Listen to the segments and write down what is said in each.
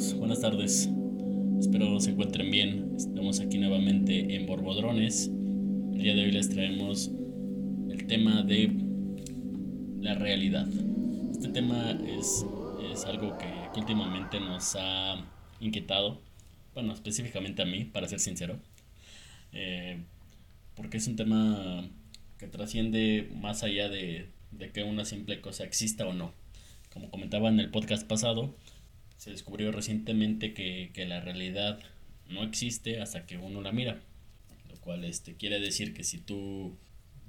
Hola, ¿qué tal amigos? Buenas tardes. Espero se encuentren bien. Estamos aquí nuevamente en Borbodrones. El día de hoy les traemos el tema de la realidad. Este tema es, es algo que últimamente nos ha inquietado. Bueno, específicamente a mí, para ser sincero. Eh, porque es un tema que trasciende más allá de, de que una simple cosa exista o no. Como comentaba en el podcast pasado, se descubrió recientemente que, que, la realidad no existe hasta que uno la mira. Lo cual este, quiere decir que si tú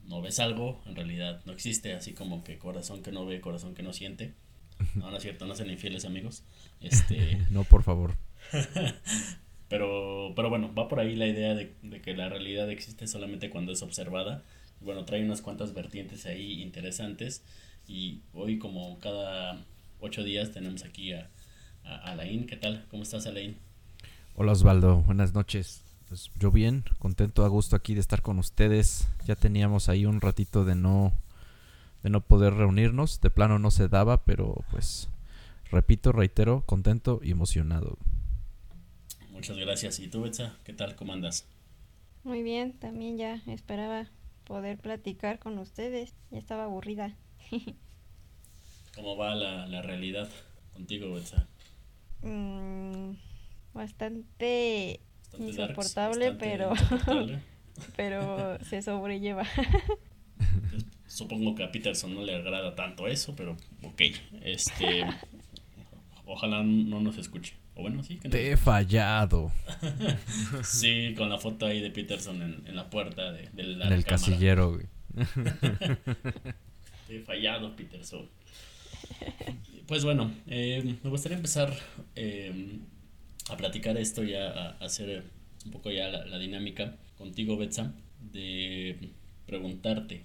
no ves algo, en realidad no existe, así como que corazón que no ve, corazón que no siente. No, no es cierto, no sean infieles amigos. Este... no, por favor. pero, pero bueno, va por ahí la idea de, de, que la realidad existe solamente cuando es observada. Bueno, trae unas cuantas vertientes ahí interesantes. Y hoy, como cada ocho días, tenemos aquí a, a Alain. ¿Qué tal? ¿Cómo estás, Alain? Hola, Osvaldo. Buenas noches. Pues yo bien, contento, a gusto aquí de estar con ustedes. Ya teníamos ahí un ratito de no de no poder reunirnos. De plano no se daba, pero pues repito, reitero, contento y emocionado. Muchas gracias. ¿Y tú, Betsa? ¿Qué tal? ¿Cómo andas? Muy bien, también ya esperaba poder platicar con ustedes. Ya estaba aburrida. ¿Cómo va la, la realidad contigo, Betsa? Mm, bastante, bastante, insoportable, darks, pero insoportable. pero se sobrelleva. Supongo que a Peterson no le agrada tanto eso, pero ok. Este, ojalá no nos escuche. O bueno, sí. Que no. Te he fallado. sí, con la foto ahí de Peterson en, en la puerta de, de la En el cámara. casillero, güey. Te he fallado, Peterson. Pues bueno, eh, me gustaría empezar eh, a platicar esto ya, a, hacer un poco ya la, la, dinámica contigo, Betsa, de preguntarte,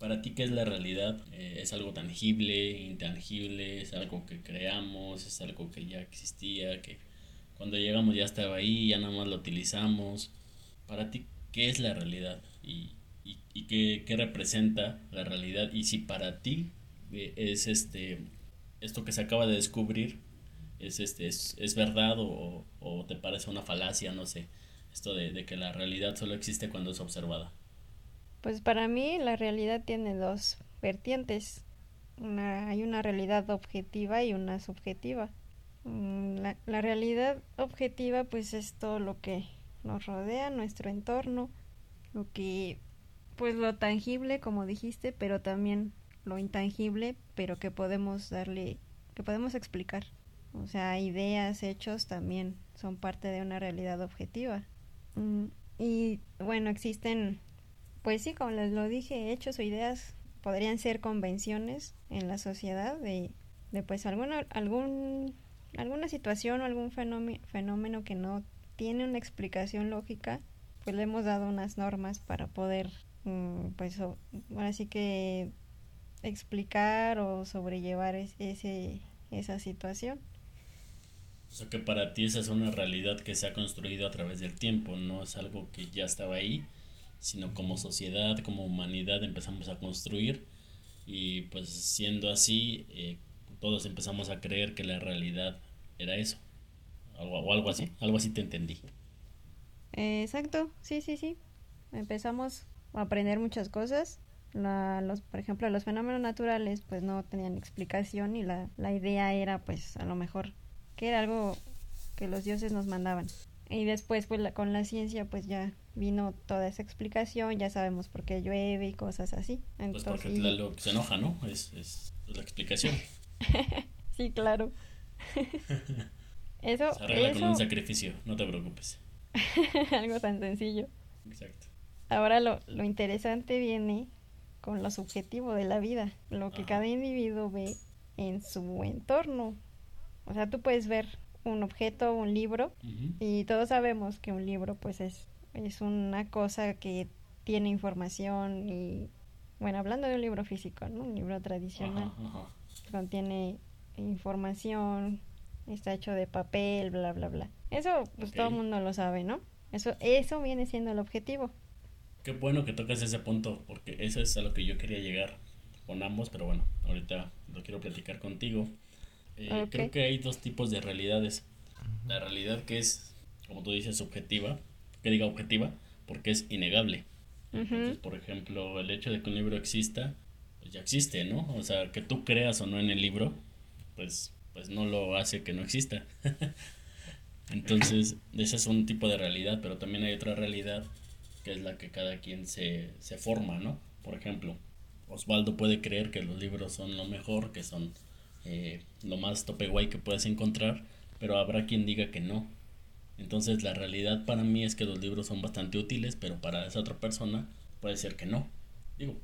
¿para ti qué es la realidad? Eh, ¿Es algo tangible, intangible? ¿Es algo que creamos? ¿Es algo que ya existía? ¿Que cuando llegamos ya estaba ahí, ya nada más lo utilizamos? ¿Para ti qué es la realidad? ¿Y, y, y qué, qué representa la realidad? Y si para ti es este esto que se acaba de descubrir es este es, es verdad o, o, te parece una falacia no sé esto de, de, que la realidad solo existe cuando es observada. Pues para mí la realidad tiene dos vertientes una, hay una realidad objetiva y una subjetiva. Mm, la, la realidad objetiva pues es todo lo que nos rodea nuestro entorno lo que pues lo tangible como dijiste pero también lo intangible, pero que podemos darle, que podemos explicar. O sea, ideas, hechos también son parte de una realidad objetiva. Mm, y bueno, existen, pues sí, como les lo dije, hechos o ideas podrían ser convenciones en la sociedad de, de pues alguna, algún, alguna situación o algún fenómeno, fenómeno que no tiene una explicación lógica, pues le hemos dado unas normas para poder, mm, pues, ahora sí que explicar o sobrellevar ese, esa situación. O sea que para ti esa es una realidad que se ha construido a través del tiempo, no es algo que ya estaba ahí, sino como sociedad, como humanidad empezamos a construir y pues siendo así, eh, todos empezamos a creer que la realidad era eso, algo, o algo así, algo así te entendí. Exacto, sí, sí, sí. Empezamos a aprender muchas cosas la, los, por ejemplo, los fenómenos naturales pues no tenían explicación y la, la idea era pues a lo mejor que era algo que los dioses nos mandaban. Y después pues la, con la ciencia pues ya vino toda esa explicación, ya sabemos por qué llueve y cosas así. Entonces, pues porque Tlaloc se enoja, ¿no? Es, es, es la explicación. sí, claro. eso, se arregla eso... con un sacrificio, no te preocupes. algo tan sencillo. Exacto. Ahora lo, lo interesante viene con lo subjetivo de la vida, lo que cada individuo ve en su entorno. O sea, tú puedes ver un objeto, un libro, uh -huh. y todos sabemos que un libro pues es, es una cosa que tiene información y, bueno, hablando de un libro físico, ¿no? Un libro tradicional, contiene información, está hecho de papel, bla, bla, bla. Eso pues todo el mundo lo sabe, ¿no? Eso, eso viene siendo el objetivo. Qué bueno que tocas ese punto, porque eso es a lo que yo quería llegar con ambos, pero bueno, ahorita lo quiero platicar contigo. Eh, creo que hay dos tipos de realidades. La realidad que es, como tú dices, subjetiva, que diga objetiva, porque es innegable. por ejemplo, el hecho de que un libro exista, pues ya existe, ¿no? O sea, que tú creas o no en el libro, pues, pues no lo hace que no exista. Entonces, ese es un tipo de realidad, pero también hay otra realidad que es la que cada quien se, se forma, ¿no? Por ejemplo, Osvaldo puede creer que los libros son lo mejor, que son eh, lo más tope guay que puedes encontrar, pero habrá quien diga que no. Entonces la realidad para mí es que los libros son bastante útiles, pero para esa otra persona puede ser que no. Digo,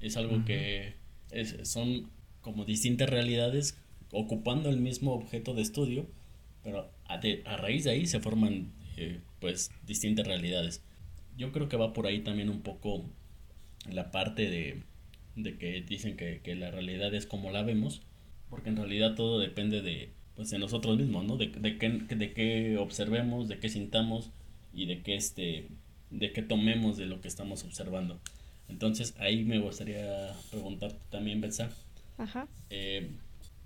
es algo que es, son como distintas realidades ocupando el mismo objeto de estudio, pero a, a raíz de ahí se forman eh, pues distintas realidades. Yo creo que va por ahí también un poco la parte de, de que dicen que, que la realidad es como la vemos, porque en realidad todo depende de, pues, de nosotros mismos, ¿no? De, de, qué, de qué observemos, de qué sintamos y de qué, este, de qué tomemos de lo que estamos observando. Entonces ahí me gustaría preguntarte también, Betsa. Ajá. Eh,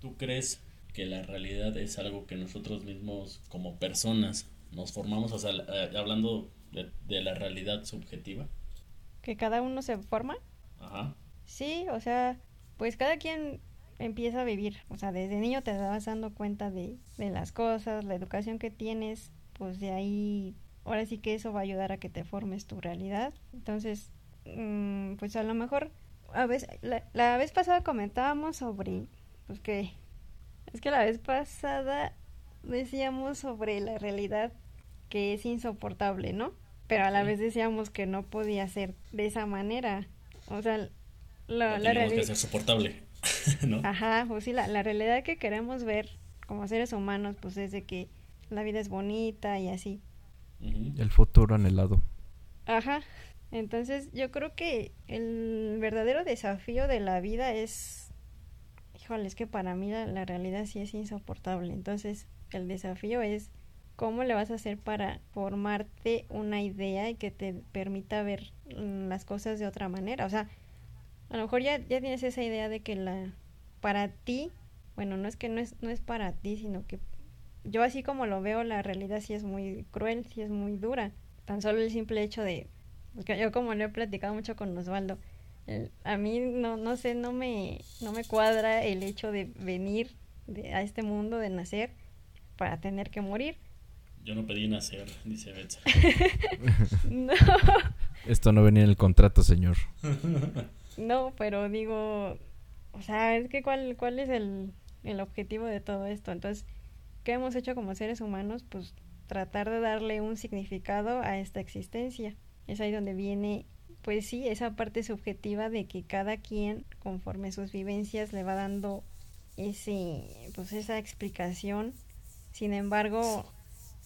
¿Tú crees que la realidad es algo que nosotros mismos como personas nos formamos, o sea, eh, hablando de, de, la realidad subjetiva? ¿Que cada uno se forma? Ajá. Sí, o sea, pues cada quien empieza a vivir. O sea, desde niño te vas dando cuenta de, de las cosas, la educación que tienes, pues de ahí, ahora sí que eso va a ayudar a que te formes tu realidad. Entonces, mm, pues a lo mejor, a veces, la, la vez pasada comentábamos sobre, pues que, es que la vez pasada decíamos sobre la realidad que es insoportable, ¿no? Pero a la vez decíamos que no podía ser de esa manera. O sea, la, la realidad... que ser soportable. Ajá, pues sí, la, la realidad que queremos ver como seres humanos, pues es de que la vida es bonita y así. El futuro anhelado. Ajá. Entonces yo creo que el verdadero desafío de la vida es, híjole, es que para mí la, la, realidad sí es insoportable. Entonces el desafío es cómo le vas a hacer para formarte una idea y que te permita ver mm, las cosas de otra manera. O sea, a lo mejor ya, ya tienes esa idea de que la para ti, bueno, no es que no es, no es para ti, sino que yo así como lo veo, la realidad sí es muy cruel, sí es muy dura. Tan solo el simple hecho de, porque yo como lo he platicado mucho con Osvaldo, a mí no, no sé, no me, no me cuadra el hecho de venir a este mundo, de nacer, para tener que morir. Yo no pedí nacer, dice Betsa. no. Esto no venía en el contrato, señor. No, pero digo, o sea, es que cuál, cuál es el, el objetivo de todo esto. Entonces, ¿qué hemos hecho como seres humanos? Pues tratar de darle un significado a esta existencia. Es ahí donde viene, pues sí, esa parte subjetiva de que cada quien, conforme sus vivencias, le va dando ese, pues esa explicación. Sin embargo,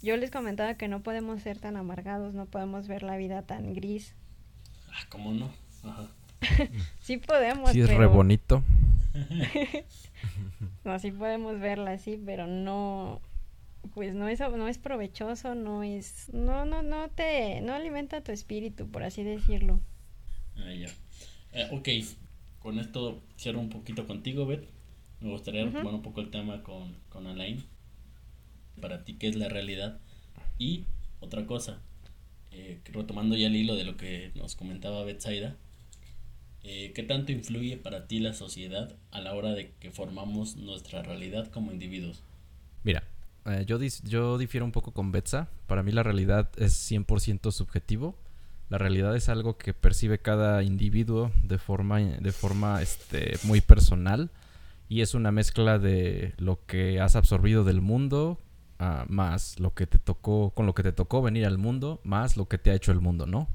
yo les comentaba que no podemos ser tan amargados, no podemos ver la vida tan gris. Ah, ¿cómo no? Ajá. sí podemos. Sí, es re bonito. no, sí podemos verla así, pero no. Pues no es, no es provechoso, no es. No, no, no te. No alimenta tu espíritu, por así decirlo. Ah, ya. Eh, ok, con esto cierro un poquito contigo, Beth. Me gustaría retomar un poco el tema con, con Alain. Para ti, ¿qué es la realidad? Y otra cosa, eh, retomando ya el hilo de lo que nos comentaba Betsaida, eh, ¿Qué tanto influye para ti la sociedad a la hora de que formamos nuestra realidad como individuos? Mira, eh, yo, yo difiero un poco con Betsa. Para mí la realidad es 100% subjetivo. La realidad es algo que percibe cada individuo de forma, de forma este, muy personal y es una mezcla de lo que has absorbido del mundo uh, más lo que te tocó, con lo que te tocó venir al mundo, más lo que te ha hecho el mundo, ¿no?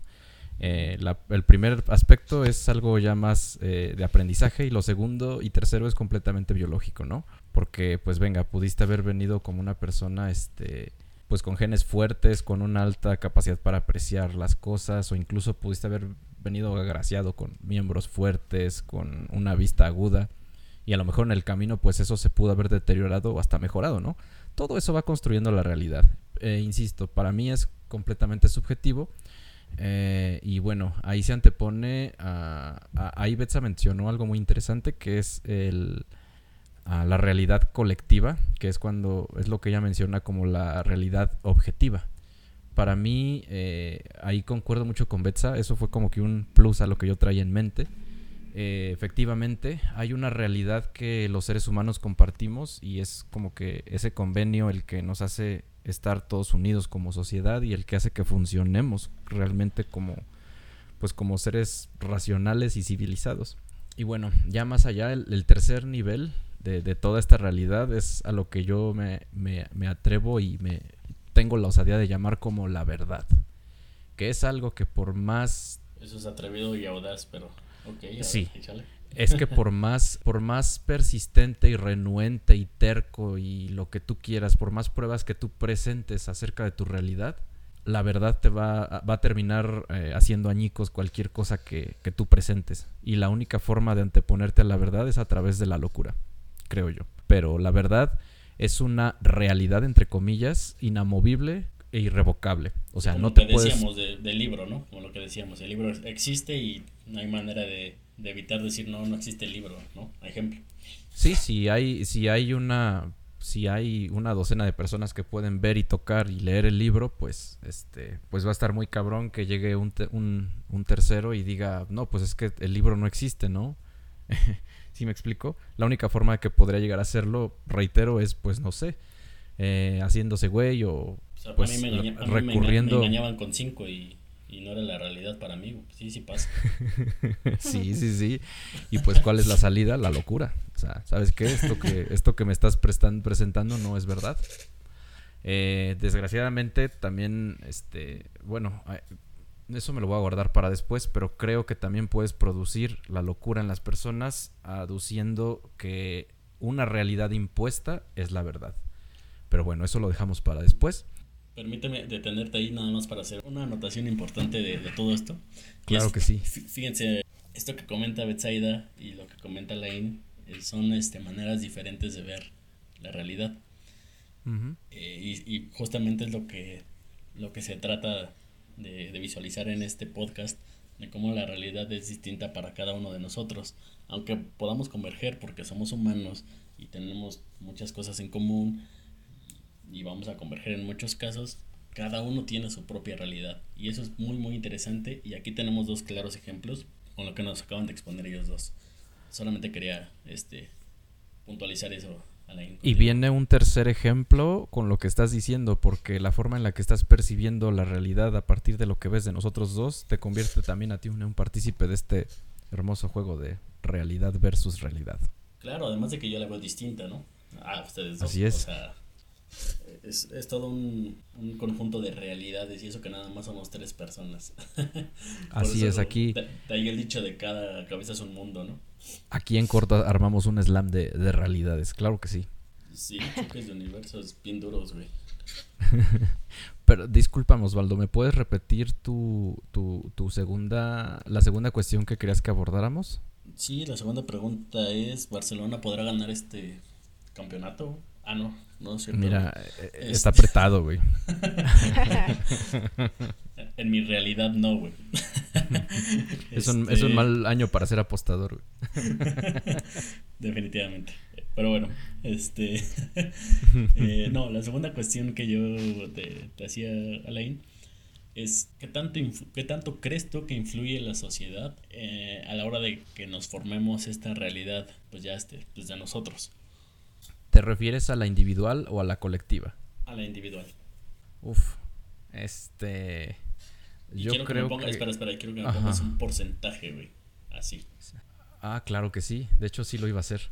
Eh, el primer aspecto es algo ya más eh, de aprendizaje y lo segundo y tercero es completamente biológico, ¿no? Porque pues venga, pudiste haber venido como una persona, este, pues con genes fuertes, con una alta capacidad para apreciar las cosas o incluso pudiste haber venido agraciado con miembros fuertes, con una vista aguda y a lo mejor en el camino pues eso se pudo haber deteriorado o hasta mejorado, ¿no? Todo eso va construyendo la realidad. Eh, insisto, para mí es completamente subjetivo eh, y bueno, ahí se antepone a, ahí Betsa mencionó algo muy interesante que es el a la realidad colectiva, que es cuando es lo que ella menciona como la realidad objetiva. Para mí, eh, ahí concuerdo mucho con Betsa, eso fue como que un plus a lo que yo traía en mente. Eh, efectivamente, hay una realidad que los seres humanos compartimos y es como que ese convenio el que nos hace estar todos unidos como sociedad y el que hace que funcionemos realmente como pues como seres racionales y civilizados. Y bueno, ya más allá, el, tercer nivel de, toda esta realidad es a lo que yo me, me, atrevo y me tengo la osadía de llamar como la verdad. Que es algo que por más... Eso es atrevido y audaz, pero... Sí. Es que por más, por más persistente y renuente y terco y lo que tú quieras, por más pruebas que tú presentes acerca de tu realidad, la verdad te va, va a terminar eh, haciendo añicos cualquier cosa que, que, tú presentes. Y la única forma de anteponerte a la verdad es a través de la locura, creo yo. Pero la verdad es una realidad, entre comillas, inamovible e irrevocable. O sea, no te puedes... decíamos del libro, ¿no? Como lo que decíamos, el libro existe y no hay manera de, de evitar decir no, no existe el libro, ¿no? Ejemplo. Sí, sí hay, si hay una si hay una docena de personas que pueden ver y tocar y leer el libro, pues este pues va a estar muy cabrón que llegue un, un, tercero y diga, no, pues es que el libro no existe, ¿no? ¿Sí me explico? La única forma de que podría llegar a hacerlo, reitero, es pues no sé, eh, haciéndose güey o, pues, recurriendo... me, engañaban con cinco y y no era la realidad para mí. Sí, sí pasa. sí, sí, sí. Y pues, ¿cuál es la salida? La locura. O sea, ¿sabes qué? Esto que, esto que me estás presentando no es verdad. Eh, desgraciadamente, también, este, bueno, eso me lo voy a guardar para después, pero creo que también puedes producir la locura en las personas aduciendo que una realidad impuesta es la verdad. Pero bueno, eso lo dejamos para después. Permíteme detenerte ahí nada más para hacer una anotación importante de, todo esto. Claro que sí. Fíjense, esto que comenta Betsaida y lo que comenta Lane eh, son este, maneras diferentes de ver la realidad. Eh, y, justamente es lo que, lo que se trata de, de, visualizar en este podcast, de cómo la realidad es distinta para cada uno de nosotros. Aunque podamos converger porque somos humanos y tenemos muchas cosas en común, y vamos a converger en muchos casos, cada uno tiene su propia realidad. Y eso es muy, muy interesante. Y aquí tenemos dos claros ejemplos con lo que nos acaban de exponer ellos dos. Solamente quería este, puntualizar eso. Y viene un tercer ejemplo con lo que estás diciendo, porque la forma en la que estás percibiendo la realidad a partir de lo que ves de nosotros dos te convierte también a ti en un partícipe de este hermoso juego de realidad versus realidad. Claro, además de que yo la veo distinta, ¿no? Ah, ustedes dos. Así es es, es todo un, conjunto de realidades y eso que nada más somos tres personas. Así es, aquí. De, ahí el dicho de cada cabeza es un mundo, ¿no? Aquí en corto armamos un slam de, de realidades, claro que sí. Sí, choques de universos bien duros, güey. Pero discúlpame, Osvaldo, ¿me puedes repetir tu, tu, tu segunda, la segunda cuestión que querías que abordáramos? Sí, la segunda pregunta es, ¿Barcelona podrá ganar este campeonato? Ah, no, no es cierto. Mira, eh, eh, está apretado, güey. en mi realidad no, güey. es, un, es un este mal año para ser apostador, güey. Definitivamente. Pero bueno, este. Eh, no, la segunda cuestión que yo te, hacía, Alain, es ¿qué tanto, qué tanto crees tú que influye la sociedad a la hora de que nos formemos esta realidad, pues ya este, pues de nosotros? ¿Te refieres a la individual o a la colectiva? A la individual. Uf, este... yo creo que, Espera, espera, quiero que me pongas un porcentaje, güey. Así. Ah, claro que sí. De hecho, sí lo iba a hacer.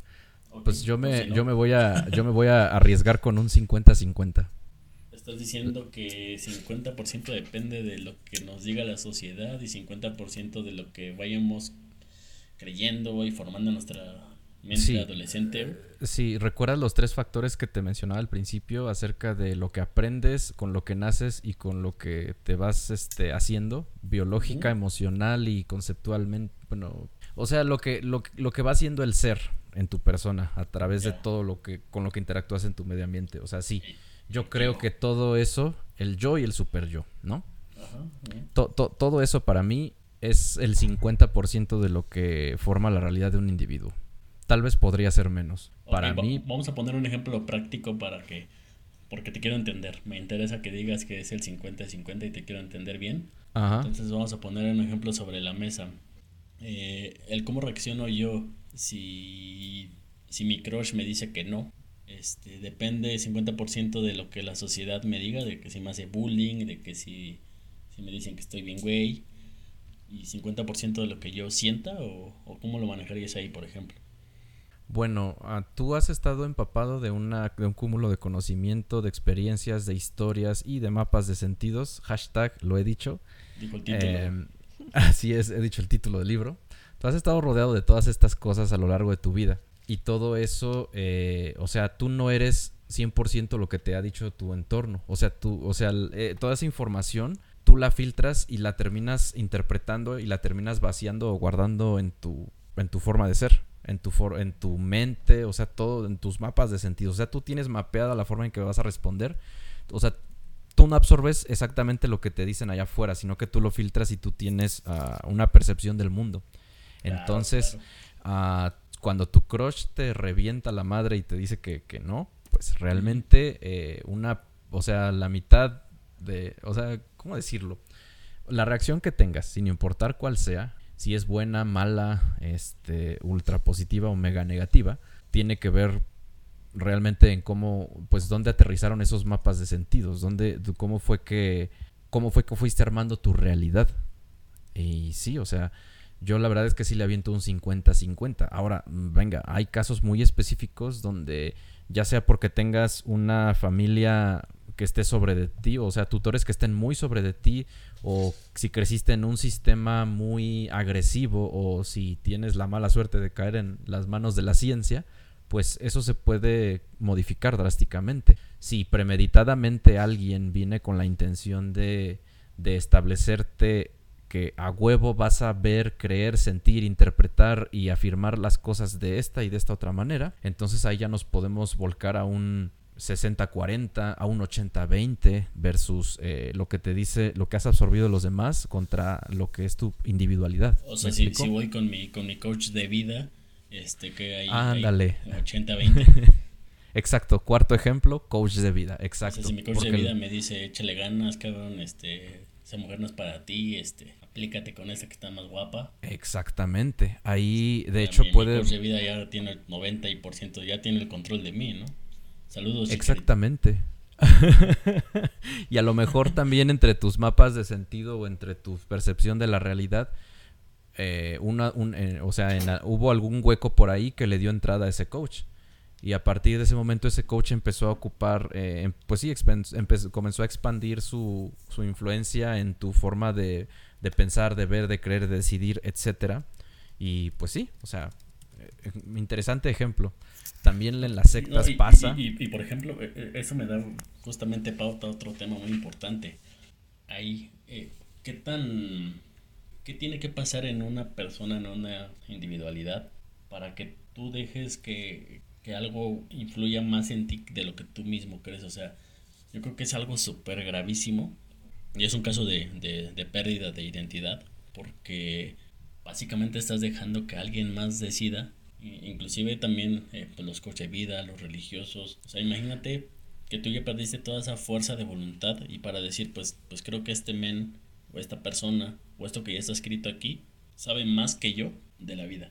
pues yo me, yo me voy a, yo me voy a arriesgar con un 50-50. Estás diciendo que 50% depende de lo que nos diga la sociedad y 50% de lo que vayamos creyendo y formando nuestra sí, adolescente. Sí, ¿recuerdas los tres factores que te mencionaba al principio acerca de lo que aprendes, con lo que naces y con lo que te vas este, haciendo, biológica, emocional y conceptualmente? Bueno, o sea, lo que, lo, que va haciendo el ser en tu persona a través de todo lo que, con lo que interactúas en tu medio ambiente. O sea, sí, yo creo que todo eso, el yo y el super yo, ¿no? todo eso para mí es el 50% de lo que forma la realidad de un individuo tal vez podría ser menos. para mí... Vamos a poner un ejemplo práctico para que... Porque te quiero entender. Me interesa que digas que es el 50-50 y te quiero entender bien. Entonces vamos a poner un ejemplo sobre la mesa. Eh, el cómo reacciono yo si, si mi crush me dice que no. Este, depende 50% de lo que la sociedad me diga, de que si me hace bullying, de que si, si me dicen que estoy bien güey, y 50% de lo que yo sienta, o, o cómo lo manejarías ahí, por ejemplo. Bueno, ah, tú has estado empapado de, una, de un cúmulo de conocimiento, de experiencias, de historias y de mapas de sentidos. Hashtag, lo he dicho. Dijo el título. Em, así es, he dicho el título del libro. Tú has estado rodeado de todas estas cosas a lo largo de tu vida. Y todo eso, eh, o sea, tú no eres 100% lo que te ha dicho tu entorno. O sea, tú, o sea, eh, toda esa información tú la filtras y la terminas interpretando y la terminas vaciando o guardando en tu, en tu forma de ser en tu, for en tu mente, o sea, todo en tus mapas de sentido. O sea, tú tienes mapeada la forma en que vas a responder. O sea, tú no absorbes exactamente lo que te dicen allá afuera, sino que tú lo filtras y tú tienes ah, una percepción del mundo. Entonces, ah, cuando tu crush te revienta la madre y te dice que, que no, pues realmente eh, una, o sea, la mitad de, o sea, ¿cómo decirlo? La reacción que tengas, sin importar cuál sea, si es buena, mala, este, ultra positiva o mega negativa, tiene que ver realmente en cómo, pues, dónde aterrizaron esos mapas de sentidos, dónde, cómo fue que, cómo fue que fuiste armando tu realidad. Y sí, o sea, yo la verdad es que sí le aviento un 50-50. Ahora, venga, hay casos muy específicos donde ya sea porque tengas una familia que esté sobre de ti, o sea, tutores que estén muy sobre de ti, o si creciste en un sistema muy agresivo, o si tienes la mala suerte de caer en las manos de la ciencia, pues eso se puede modificar drásticamente. Si premeditadamente alguien viene con la intención de, de establecerte que a huevo vas a ver, creer, sentir, interpretar y afirmar las cosas de esta y de esta otra manera, entonces ahí ya nos podemos volcar a un 60-40 a un 80-20 versus eh, lo que te dice, lo que has absorbido de los demás contra lo que es tu individualidad. O sea, si, voy con mi, con mi coach de vida, este que hay, Ándale. 80-20. Exacto, cuarto ejemplo, coach de vida, exacto. O sea, si mi coach de vida me dice, échale ganas, cabrón, este, esa mujer no es para ti, este, aplícate con esa que está más guapa. Exactamente, ahí de hecho puede... Mi coach de vida ya tiene el 90%, ya tiene el control de mí, ¿no? Saludos. Exactamente. y a lo mejor también entre tus mapas de sentido o entre tu percepción de la realidad, eh, una, un, eh, o sea, hubo algún hueco por ahí que le dio entrada a ese coach. Y a partir de ese momento ese coach empezó a ocupar, eh, em, pues sí, comenzó a expandir su, su, influencia en tu forma de, de, pensar, de ver, de creer, de decidir, etc. Y pues sí, o sea, interesante ejemplo. También en las sectas pasa. Y, por ejemplo, e, e, eso me da justamente pauta a otro tema muy importante. Ahí, eh, ¿qué tan. ¿Qué tiene que pasar en una persona, en una individualidad, para que tú dejes que, que algo influya más en ti de lo que tú mismo crees? O sea, yo creo que es algo súper gravísimo y es un caso de, de, de pérdida de identidad porque básicamente estás dejando que alguien más decida inclusive también eh, pues los coches de vida, los religiosos. O sea, imagínate que tú ya perdiste toda esa fuerza de voluntad y para decir, pues, pues creo que este men o esta persona o esto que ya está escrito aquí sabe más que yo de la vida.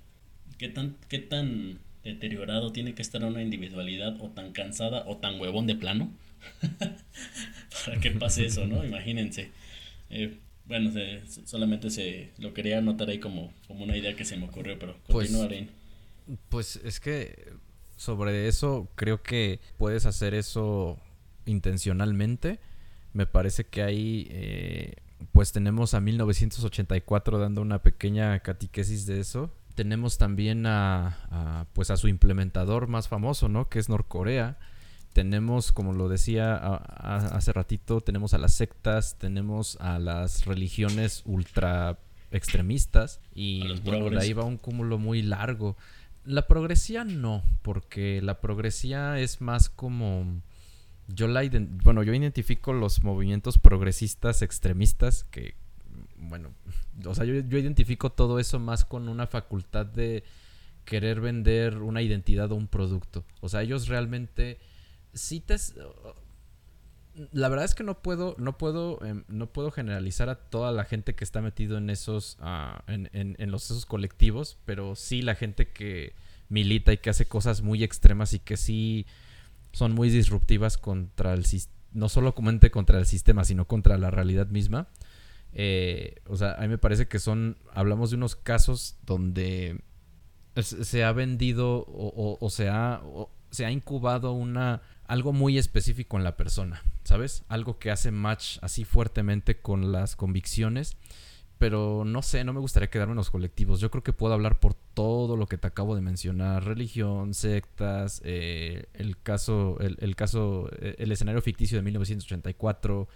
¿Qué tan, qué tan deteriorado tiene que estar una individualidad o tan cansada o tan huevón de plano para que pase eso, ¿no? Imagínense. Eh, bueno, solamente se lo quería anotar ahí como, como una idea que se me ocurrió, pero pues, continuaré. Pues es que sobre eso creo que puedes hacer eso intencionalmente. Me parece que ahí eh, pues tenemos a 1984 dando una pequeña catequesis de eso. Tenemos también a, pues a su implementador más famoso, ¿no? Que es Norcorea. Tenemos, como lo decía hace ratito, tenemos a las sectas, tenemos a las religiones ultra extremistas y bueno, de ahí va un cúmulo muy largo. La progresía no, porque la progresía es más como... Yo la bueno, yo identifico los movimientos progresistas extremistas que, bueno, o sea, yo, yo identifico todo eso más con una facultad de querer vender una identidad o un producto. O sea, ellos realmente sí te la verdad es que no puedo, no puedo, em, no puedo generalizar a toda la gente que está metido en esos, ah, en, en, los esos colectivos, pero sí la gente que milita y que hace cosas muy extremas y que sí son muy disruptivas contra el no solo contra el sistema, sino contra la realidad misma. Eh, o sea, a mí me parece que son, hablamos de unos casos donde se ha vendido o, o, se, ha, se ha incubado una algo muy específico en la persona, ¿sabes? Algo que hace match así fuertemente con las convicciones. Pero no sé, no me gustaría quedarme en los colectivos. Yo creo que puedo hablar por todo lo que te acabo de mencionar. Religión, sectas, eh, el caso, el, caso, eh, el escenario ficticio de 1984.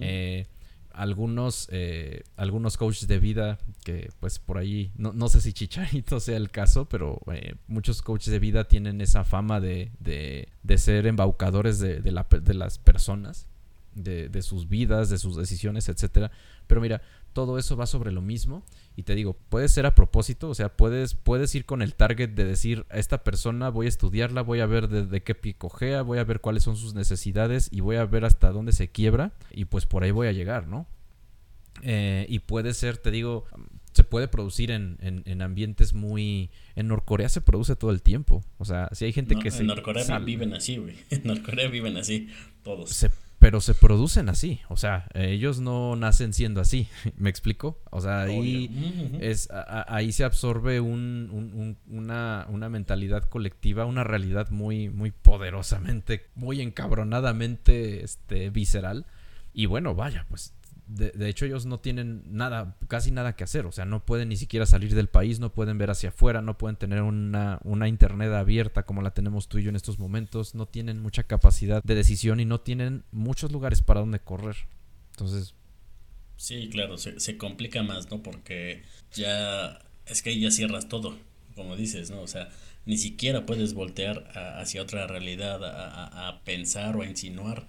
eh, algunos, eh, algunos coaches de vida que pues por ahí, no, no sé si Chicharito sea el caso, pero eh, muchos coaches de vida tienen esa fama de, de, de ser embaucadores de, de, la, de las personas, de, de, sus vidas, de sus decisiones, etcétera. Pero mira, todo eso va sobre lo mismo. Y te digo, puede ser a propósito, o sea, puedes, puedes ir con el target de decir, a esta persona voy a estudiarla, voy a ver de, qué picojea, voy a ver cuáles son sus necesidades y voy a ver hasta dónde se quiebra y pues por ahí voy a llegar, ¿no? Eh, y puede ser, te digo, se puede producir en, en, ambientes muy... En Norcorea se produce todo el tiempo. O sea, si hay gente que en se... En Norcorea viven así, güey. En Norcorea viven así, todos. Se pero se producen así, o sea, ellos no nacen siendo así, ¿me explico? O sea, ahí, es, ahí se absorbe un, una, una, mentalidad colectiva, una realidad muy, muy poderosamente, muy encabronadamente este, visceral. Y bueno, vaya, pues de, hecho ellos no tienen nada, casi nada que hacer, o sea, no pueden ni siquiera salir del país, no pueden ver hacia afuera, no pueden tener una, una internet abierta como la tenemos tú y yo en estos momentos, no tienen mucha capacidad de decisión y no tienen muchos lugares para donde correr. Entonces... Sí, claro, se, se complica más, ¿no? Porque ya es que ya cierras todo, como dices, ¿no? O sea, ni siquiera puedes voltear hacia otra realidad, a, a pensar o a insinuar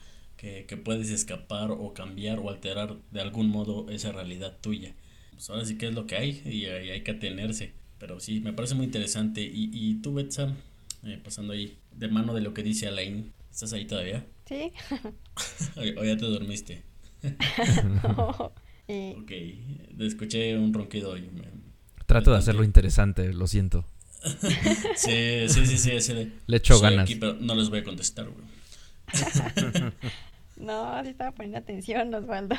que, puedes escapar o cambiar o alterar de algún modo esa realidad tuya. Pues ahora sí que es lo que hay y, hay que atenerse. Pero sí, me parece muy interesante. Y, y tú, Betsa, eh, pasando ahí de mano de lo que dice Alain, ¿estás ahí todavía? Sí. o, ya te dormiste. no. Ok, escuché un ronquido y Trato de hacerlo interesante, lo siento. sí, sí, sí, sí, ese Le echo ganas. pero no les voy a contestar, güey. No, sí estaba poniendo atención, Osvaldo.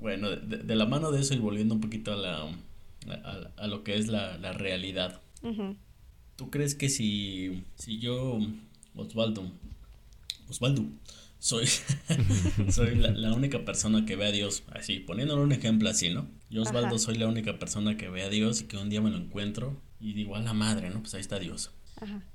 Bueno, de, la mano de eso y volviendo un poquito a la a, lo que es la, realidad. ¿Tú crees que si, si yo, Osvaldo, Osvaldo, soy, soy la, única persona que ve a Dios, así, poniéndole un ejemplo así, ¿no? Yo, Osvaldo, soy la única persona que ve a Dios y que un día me lo encuentro y digo, a la madre, ¿no? Pues ahí está Dios.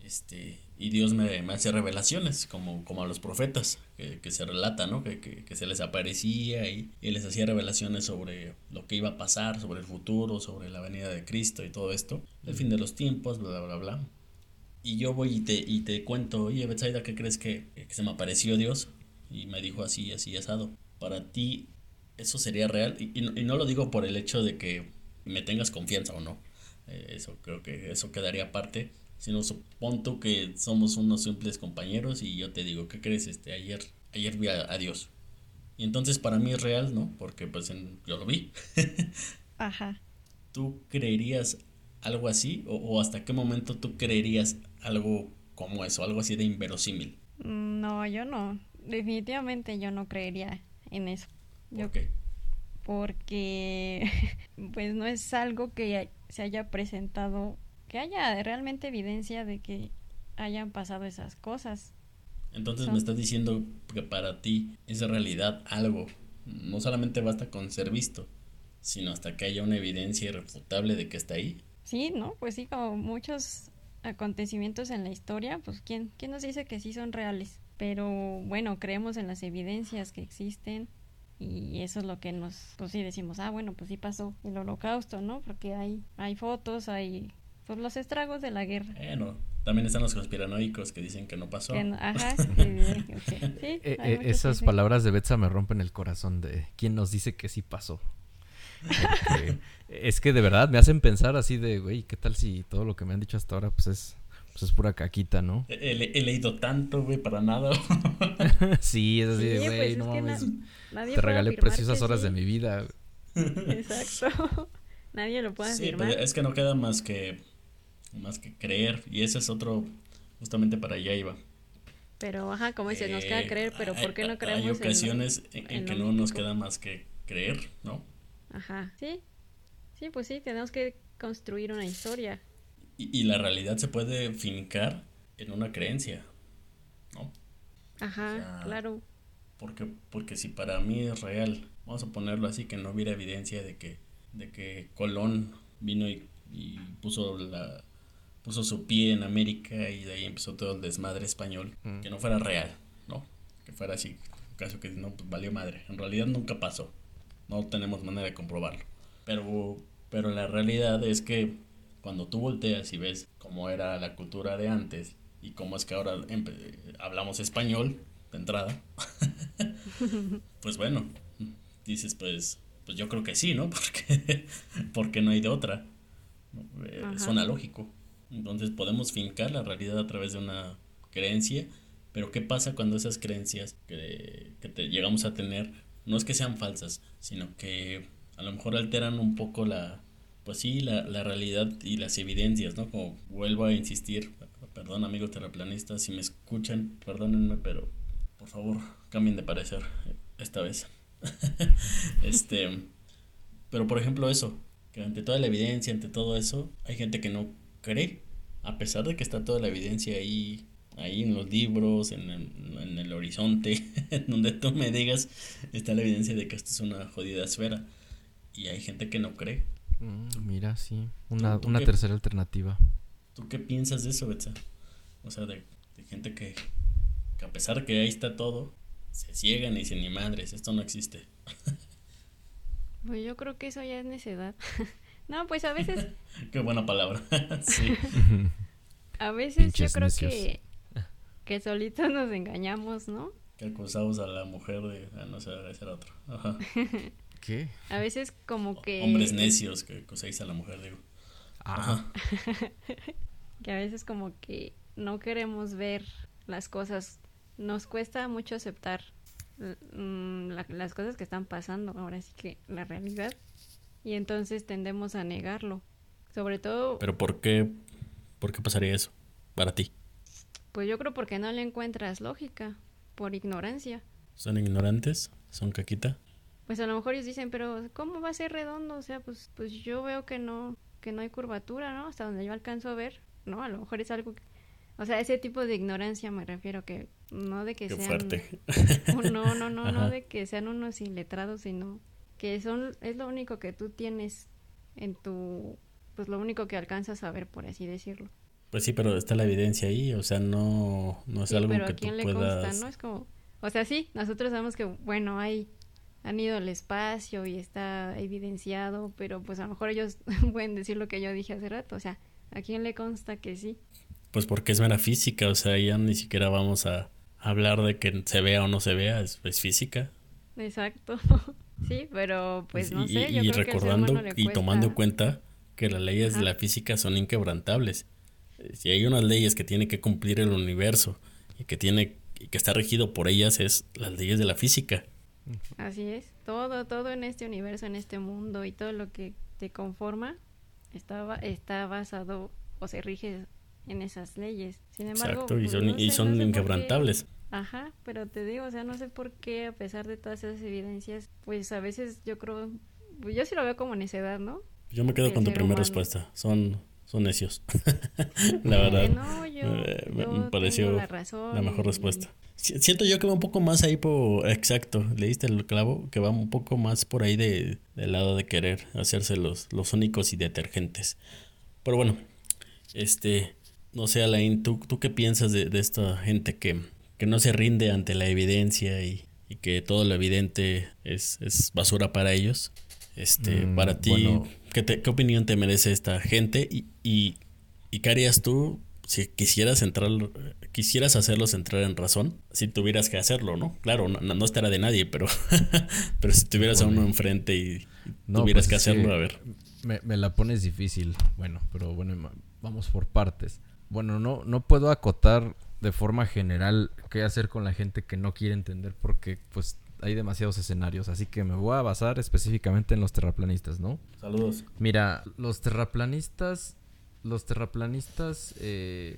Este, y Dios me, hace revelaciones, como, como a los profetas, que, se relata, ¿no? Que, se les aparecía y, les hacía revelaciones sobre lo que iba a pasar, sobre el futuro, sobre la venida de Cristo y todo esto, el fin de los tiempos, bla, bla, bla. Y yo voy y te, y te cuento, oye, Betsaida, ¿qué crees que, se me apareció Dios? Y me dijo así, así, asado. Para ti, ¿eso sería real? Y, y, no, lo digo por el hecho de que me tengas confianza o no. Eh, eso creo que eso quedaría aparte sino supón tú que somos unos simples compañeros y yo te digo, ¿qué crees? Este, ayer, ayer vi a, Dios. Y entonces para mí es real, ¿no? Porque pues yo lo vi. Ajá. ¿Tú creerías algo así? O, hasta qué momento tú creerías algo como eso, algo así de inverosímil? Mm, no, yo no. Definitivamente yo no creería en eso. ¿Por qué? Porque pues no es algo que se haya presentado que haya realmente evidencia de que hayan pasado esas cosas. Entonces me estás diciendo que para ti es realidad algo. No solamente basta con ser visto, sino hasta que haya una evidencia irrefutable de que está ahí. Sí, ¿no? Pues sí, como muchos acontecimientos en la historia, pues ¿quién, quién nos dice que sí son reales? Pero bueno, creemos en las evidencias que existen y eso es lo que nos, pues sí decimos, ah, bueno, pues sí pasó el holocausto, ¿no? Porque hay, hay fotos, hay por los estragos de la guerra. Bueno, también están los conspiranoicos que dicen que no pasó. ajá, esas palabras de Betsa me rompen el corazón de quién nos dice que sí pasó. es que de verdad me hacen pensar así de, güey, ¿qué tal si todo lo que me han dicho hasta ahora pues es, pues es pura caquita, ¿no? He, leído tanto, güey, para nada. sí, es así de, güey, pues no mames. te regalé preciosas horas de mi vida. Exacto. nadie lo puede sí, pues, es que no queda más que más que creer y ese es otro justamente para allá iba. Pero, ajá, como dices, nos queda eh, creer, pero ¿por qué no creemos? Hay ocasiones en, que no nos queda más que creer, ¿no? Ajá, sí. Sí, pues sí, tenemos que construir una historia. Y, la realidad se puede fincar en una creencia, ¿no? Ajá, claro. Porque, porque si para mí es real, vamos a ponerlo así, que no hubiera evidencia de que, de que Colón vino y, y puso la, puso su pie en América y de ahí empezó todo el desmadre español, mm. que no fuera real, ¿no? Que fuera así, caso que no, pues valió madre. En realidad nunca pasó, no tenemos manera de comprobarlo. Pero, pero la realidad es que cuando tú volteas y ves cómo era la cultura de antes y cómo es que ahora hablamos español de entrada, pues bueno, dices pues, pues yo creo que sí, ¿no? Porque, porque no hay de otra. Eh, suena lógico. Entonces podemos fincar la realidad a través de una creencia, pero ¿qué pasa cuando esas creencias que, te llegamos a tener no es que sean falsas, sino que a lo mejor alteran un poco la, pues sí, la, la realidad y las evidencias, ¿no? Como vuelvo a insistir, perdón amigos terraplanistas, si me escuchan, perdónenme, pero por favor cambien de parecer esta vez. este, pero por ejemplo eso, que ante toda la evidencia, ante todo eso, hay gente que no cree, a pesar de que está toda la evidencia ahí, ahí en los libros, en el, en el horizonte, donde tú me digas, está la evidencia de que esto es una jodida esfera. Y hay gente que no cree. Mm, mira, sí, una, una tercera alternativa. ¿Tú qué piensas de eso, Betsa? O sea, de, gente que, que a pesar de que ahí está todo, se ciegan y dicen, ni madres, esto no existe. Pues yo creo que eso ya es necedad. No, pues a veces. Qué buena palabra. sí. A veces yo creo que, que solitos nos engañamos, ¿no? Que acusamos a la mujer de. Ah, no sé, ser otro. Ajá. ¿Qué? A veces como que. Hombres necios que acusáis a la mujer, digo. Ajá. que a veces como que no queremos ver las cosas. Nos cuesta mucho aceptar mm, las cosas que están pasando. Ahora sí que la realidad y entonces tendemos a negarlo. Sobre todo... ¿Pero por qué, por qué pasaría eso para ti? Pues yo creo porque no le encuentras lógica, por ignorancia. ¿Son ignorantes? ¿Son caquita? Pues a lo mejor ellos dicen, pero ¿cómo va a ser redondo? O sea, pues, pues yo veo que no, que no hay curvatura, ¿no? Hasta donde yo alcanzo a ver, ¿no? A lo mejor es algo que... O sea, ese tipo de ignorancia me refiero que no de que sean... fuerte. no, no, no, no de que sean unos iletrados, sino que son es lo único que tú tienes en tu pues lo único que alcanzas a ver por así decirlo. Pues sí pero está la evidencia ahí o sea no no es algo pero que a quién le consta no es como o sea sí nosotros sabemos que bueno hay han ido al espacio y está evidenciado pero pues a lo mejor ellos pueden decir lo que yo dije hace rato o sea a quién le consta que sí pues porque es mera física o sea ya ni siquiera vamos a hablar de que se vea o no se vea es, es física. Exacto Sí, pero pues no sé. y recordando y tomando en cuenta que las leyes de la física son inquebrantables. Si hay unas leyes que tiene que cumplir el universo y que tiene que está regido por ellas es las leyes de la física. Así es. Todo, todo en este universo, en este mundo y todo lo que te conforma está, está basado o se rige en esas leyes. Sin embargo, Exacto, y pues, y son inquebrantables. Ajá, pero te digo, o sea, no sé por qué, a pesar de todas esas evidencias, pues a veces yo creo, pues yo sí lo veo como necedad, ¿no? Yo me quedo con tu primera respuesta, son, son necios. la verdad, no, yo, me, pareció la, mejor respuesta. Siento yo que va un poco más ahí por, exacto, leíste el clavo, que va un poco más por ahí de, del lado de querer hacerse los, los únicos y detergentes. Pero bueno, este, no sé, Alain, ¿tú, ¿tú qué piensas de, de esta gente que que no se rinde ante la evidencia y, que todo lo evidente es, basura para ellos. Este, mm, para ti, ¿qué, opinión te merece esta gente? Y, y, qué harías tú si quisieras entrar, quisieras hacerlos entrar en razón, si tuvieras que hacerlo, ¿no? Claro, no, no estará de nadie, pero, pero si tuvieras a uno enfrente y tuvieras pues que hacerlo, a ver. Me, me, la pones difícil. Bueno, pero bueno, vamos por partes. Bueno, no, no puedo acotar de forma general qué hacer con la gente que no quiere entender porque pues hay demasiados escenarios, así que me voy a basar específicamente en los terraplanistas, ¿no? Saludos. Mira, los terraplanistas, los terraplanistas, eh,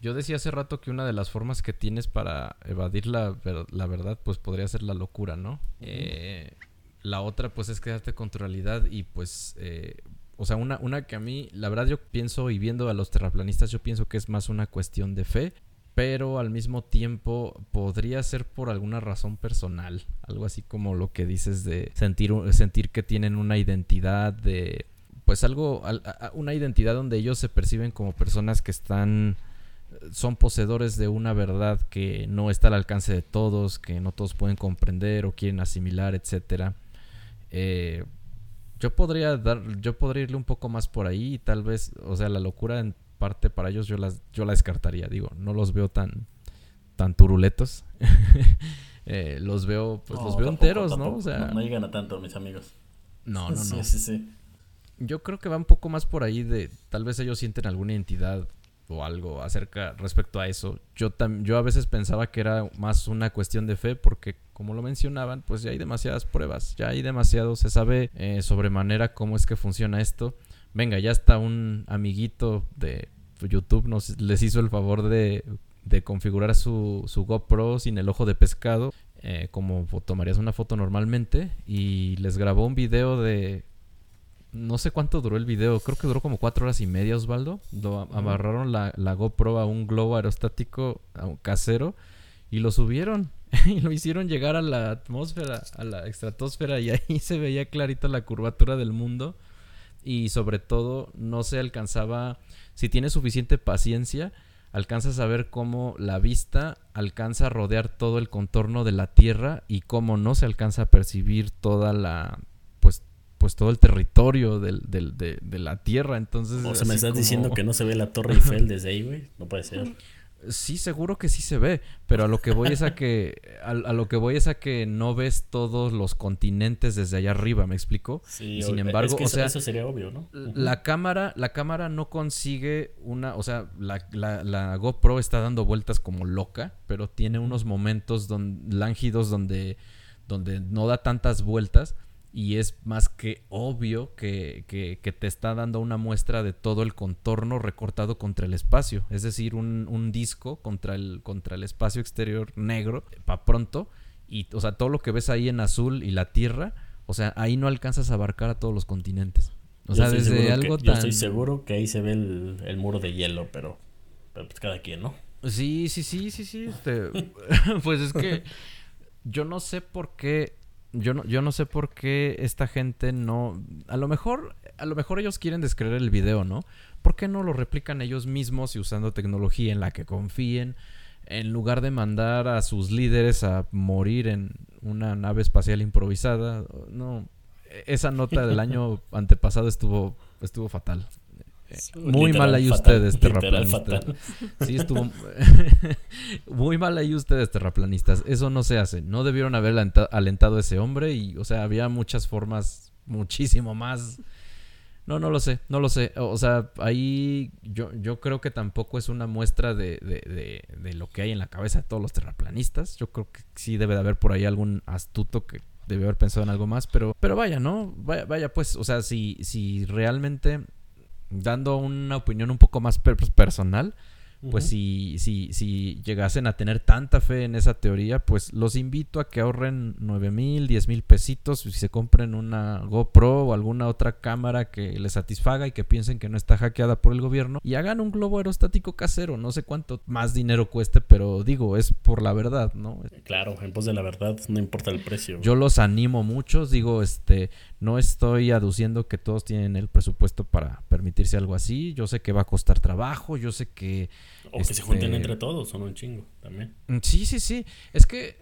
yo decía hace rato que una de las formas que tienes para evadir la, la verdad, pues podría ser la locura, ¿no? eh, la otra, pues es quedarte con tu realidad y pues... Eh, o sea, una, una que a mí, la verdad yo pienso y viendo a los terraplanistas, yo pienso que es más una cuestión de fe pero al mismo tiempo podría ser por alguna razón personal, algo así como lo que dices de sentir, sentir que tienen una identidad de, pues algo, una identidad donde ellos se perciben como personas que están, son poseedores de una verdad que no está al alcance de todos, que no todos pueden comprender o quieren asimilar, etcétera. Eh, yo podría dar, yo podría irle un poco más por ahí y tal vez, o sea, la locura en parte para ellos yo, las, yo la descartaría. Digo, no los veo tan, tan turuletos. Eh, los veo, pues los veo enteros, ¿no? O sea, no, llegan a tanto, mis amigos. No, no, no. Sí, sí, sí. Yo creo que va un poco más por ahí de, tal vez ellos sienten alguna identidad o algo acerca respecto a eso. Yo, yo a veces pensaba que era más una cuestión de fe porque, como lo mencionaban, pues ya hay demasiadas pruebas, ya hay demasiado, se sabe eh, sobremanera cómo es que funciona esto venga, ya está un amiguito de YouTube nos les hizo el favor de, de configurar su, su, GoPro sin el ojo de pescado, eh, como tomarías una foto normalmente, y les grabó un video de... No sé cuánto duró el video, creo que duró como cuatro horas y media, Osvaldo. Lo amarraron la, la GoPro a un globo aerostático a un casero y lo subieron. Y lo hicieron llegar a la atmósfera, a la estratosfera y ahí se veía clarita la curvatura del mundo y sobre todo no se alcanzaba, si tienes suficiente paciencia, alcanzas a ver cómo la vista alcanza a rodear todo el contorno de la Tierra y cómo no se alcanza a percibir toda la, pues, pues todo el territorio del, del, de, de, la Tierra. Entonces, o sea, me estás diciendo que no se ve la Torre Eiffel desde ahí, güey. No puede ser. Sí, seguro que sí se ve, pero a lo que voy es a que a, lo que voy es a que no ves todos los continentes desde allá arriba, ¿me explico? Sí, sin embargo, o sea, eso sería obvio, ¿no? La cámara, la cámara no consigue una, o sea, la, la, la, GoPro está dando vueltas como loca, pero tiene unos momentos don, lángidos donde donde no da tantas vueltas y es más que obvio que, que, te está dando una muestra de todo el contorno recortado contra el espacio, es decir, un, un disco contra el, contra el espacio exterior negro, para pronto, y o sea, todo lo que ves ahí en azul y la tierra, o sea, ahí no alcanzas a abarcar a todos los continentes. O sea, desde algo tan... Yo estoy seguro que ahí se ve el, el muro de hielo, pero, pero pues cada quien, ¿no? Sí, sí, sí, sí, sí. Este... pues es que yo no sé por qué yo no, yo no sé por qué esta gente no. A lo mejor. A lo mejor ellos quieren descreer el video, ¿no? ¿Por qué no lo replican ellos mismos y usando tecnología en la que confíen? En lugar de mandar a sus líderes a morir en una nave espacial improvisada. No. Esa nota del año antepasado estuvo, estuvo fatal. Muy mal ahí ustedes, terraplanistas. Sí, estuvo. muy mal ahí ustedes, terraplanistas. Eso no se hace. No debieron haber alentado a ese hombre y, o sea, había muchas formas muchísimo más. No, no lo sé, no lo sé. O sea, ahí yo, yo creo que tampoco es una muestra de, de, de, lo que hay en la cabeza de todos los terraplanistas. Yo creo que sí debe de haber por ahí algún astuto que debe haber pensado en algo más, pero, pero vaya, ¿no? Vaya, vaya, pues, o sea, si, si realmente dando una opinión un poco más personal, pues si, si, si llegasen a tener tanta fe en esa teoría, pues los invito a que ahorren 9 mil, 10 mil pesitos y se compren una GoPro o alguna otra cámara que les satisfaga y que piensen que no está hackeada por el gobierno y hagan un globo aerostático casero. No sé cuánto más dinero cueste, pero digo, es por la verdad, ¿no? Claro, en pos de la verdad, no importa el precio. Yo los animo muchos, digo, este, no estoy aduciendo que todos tienen el presupuesto para permitirse algo así. Yo sé que va a costar trabajo, yo sé que o que se junten este, entre todos, son un chingo también. Mm, sí, sí, sí. Es que,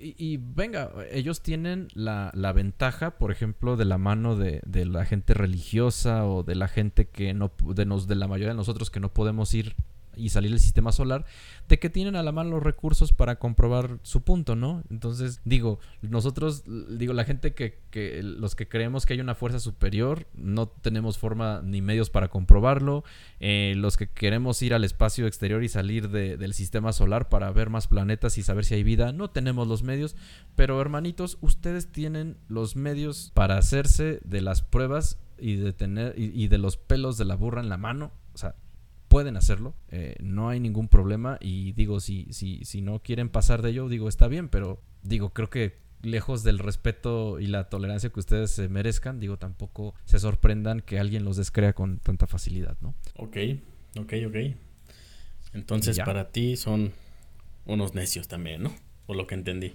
y, venga, ellos tienen la, la, ventaja, por ejemplo, de la mano de, de, la gente religiosa o de la gente que no, de, nos, de la mayoría de nosotros que no podemos ir y salir del sistema solar, de que tienen a la mano los recursos para comprobar su punto, ¿no? Entonces, digo, nosotros, digo, la gente que, que los que creemos que hay una fuerza superior, no tenemos forma ni medios para comprobarlo, eh, los que queremos ir al espacio exterior y salir del sistema solar para ver más planetas y saber si hay vida, no tenemos los medios, pero hermanitos, ustedes tienen los medios para hacerse de las pruebas y de tener y de los pelos de la burra en la mano, o sea, pueden hacerlo, eh, no hay ningún problema y digo, si, si, si no quieren pasar de ello, digo, está bien, pero digo, creo que lejos del respeto y la tolerancia que ustedes se merezcan, digo, tampoco se sorprendan que alguien los descrea con tanta facilidad, ¿no? Ok, ok, ok. Entonces, para ti son unos necios también, ¿no? Por lo que entendí.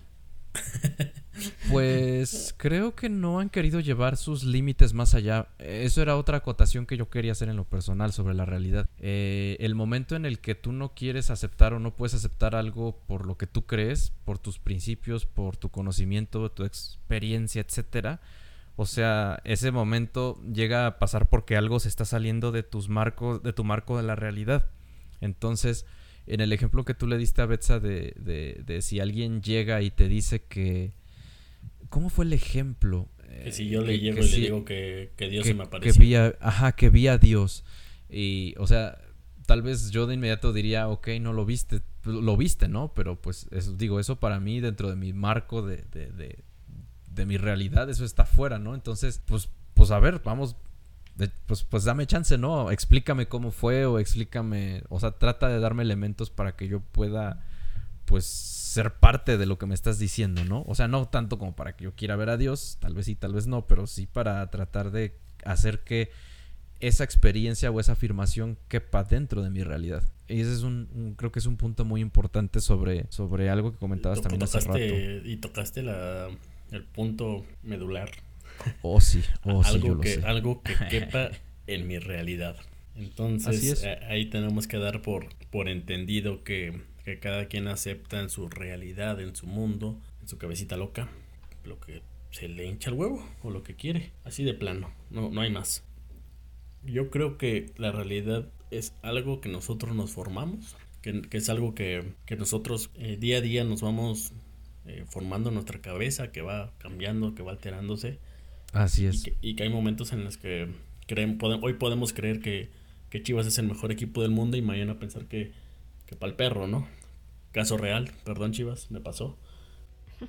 Pues creo que no han querido llevar sus límites más allá. Eso era otra acotación que yo quería hacer en lo personal sobre la realidad. Eh, el momento en el que tú no quieres aceptar o no puedes aceptar algo por lo que tú crees, por tus principios, por tu conocimiento, tu experiencia, etcétera. O sea, ese momento llega a pasar porque algo se está saliendo de tus marcos, de tu marco de la realidad. Entonces, en el ejemplo que tú le diste a Betsa de, de, si alguien llega y te dice que... ¿Cómo fue el ejemplo? Que si yo le llego y le digo que, Dios se me apareció. Que vi ajá, que vi a Dios. Y, o sea, tal vez yo de inmediato diría, ok, no lo viste, lo viste, ¿no? Pero pues eso, digo, eso para mí dentro de mi marco de, de, de, de mi realidad, eso está fuera, ¿no? Entonces, pues, pues a ver, vamos, pues, pues dame chance, ¿no? Explícame cómo fue o explícame, o sea, trata de darme elementos para que yo pueda, pues, ser parte de lo que me estás diciendo, ¿no? O sea, no tanto como para que yo quiera ver a Dios, tal vez sí, tal vez no, pero sí para tratar de hacer que esa experiencia o esa afirmación quepa dentro de mi realidad. Y ese es un, creo que es un punto muy importante sobre, sobre algo que comentabas también hace rato. Y tocaste la, el punto medular Oh, sí, oh, algo que, Algo que quepa en mi realidad. Entonces, ahí tenemos que dar por, por entendido que, que, cada quien acepta en su realidad, en su mundo, en su cabecita loca, lo que se le hincha el huevo o lo que quiere. Así de plano, no, no hay más. Yo creo que la realidad es algo que nosotros nos formamos, que, es algo que, nosotros eh, día a día nos vamos eh, formando en nuestra cabeza, que va cambiando, que va alterándose Así es. Y que, hay momentos en los que creen, hoy podemos creer que, que, Chivas es el mejor equipo del mundo y mañana pensar que, que para el perro, ¿no? Caso real, perdón Chivas, me pasó.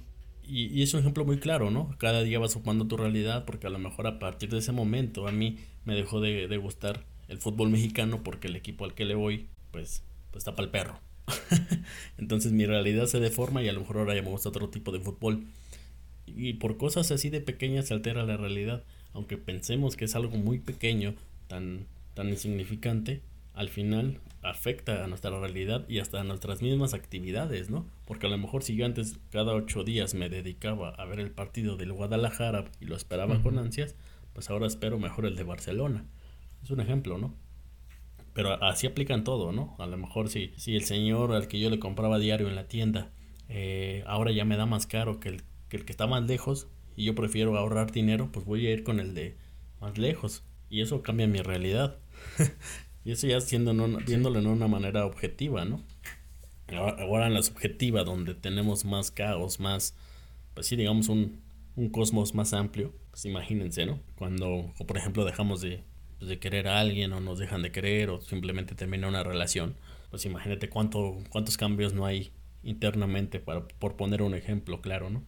Y, y, es un ejemplo muy claro, ¿no? Cada día vas sumando tu realidad porque a lo mejor a partir de ese momento a mí me dejó de, de gustar el fútbol mexicano porque el equipo al que le voy, pues, pues está para el perro. Entonces mi realidad se deforma y a lo mejor ahora ya me gusta otro tipo de fútbol y por cosas así de pequeñas se altera la realidad. Aunque pensemos que es algo muy pequeño, tan, tan insignificante, al final afecta a nuestra realidad y hasta a nuestras mismas actividades, ¿no? Porque a lo mejor si yo antes cada ocho días me dedicaba a ver el partido del Guadalajara y lo esperaba con ansias, pues ahora espero mejor el de Barcelona. Es un ejemplo, ¿no? Pero así aplican todo, ¿no? A lo mejor si, si el señor al que yo le compraba diario en la tienda, eh, ahora ya me da más caro que el que el que está más lejos y yo prefiero ahorrar dinero, pues voy a ir con el de más lejos. Y eso cambia mi realidad. y eso ya siendo viéndolo en una manera objetiva, ¿no? Ahora en la subjetiva, donde tenemos más caos, más, pues sí, digamos un, un cosmos más amplio, pues imagínense, ¿no? Cuando, o por ejemplo, dejamos de, pues de querer a alguien o nos dejan de querer o simplemente termina una relación, pues imagínate cuánto, cuántos cambios no hay internamente, para, por poner un ejemplo claro, ¿no?